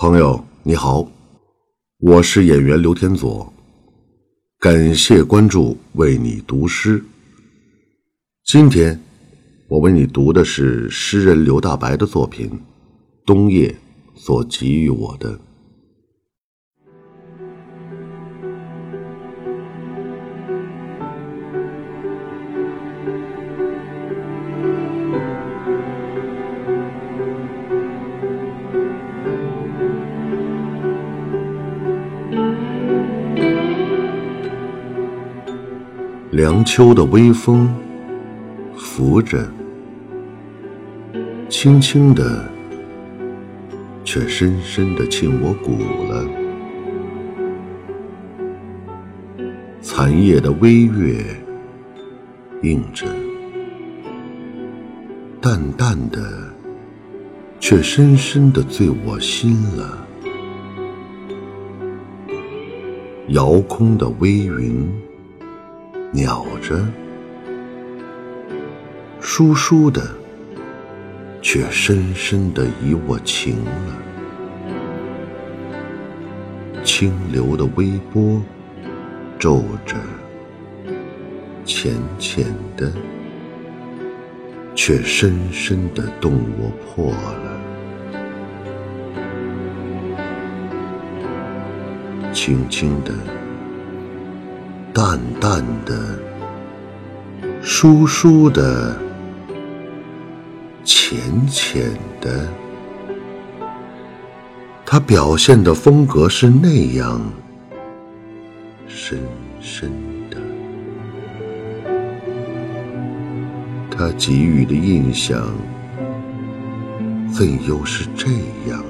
朋友你好，我是演员刘天佐，感谢关注，为你读诗。今天我为你读的是诗人刘大白的作品《冬夜》所给予我的。凉秋的微风拂着，轻轻的，却深深的沁我骨了。残叶的微月映着，淡淡的，却深深的醉我心了。遥空的微云。鸟着，疏疏的，却深深的以我情了。清流的微波皱着，浅浅的，却深深的动我破了。轻轻的。淡淡的，疏疏的，浅浅的，他表现的风格是那样深深的，他给予的印象怎又是这样？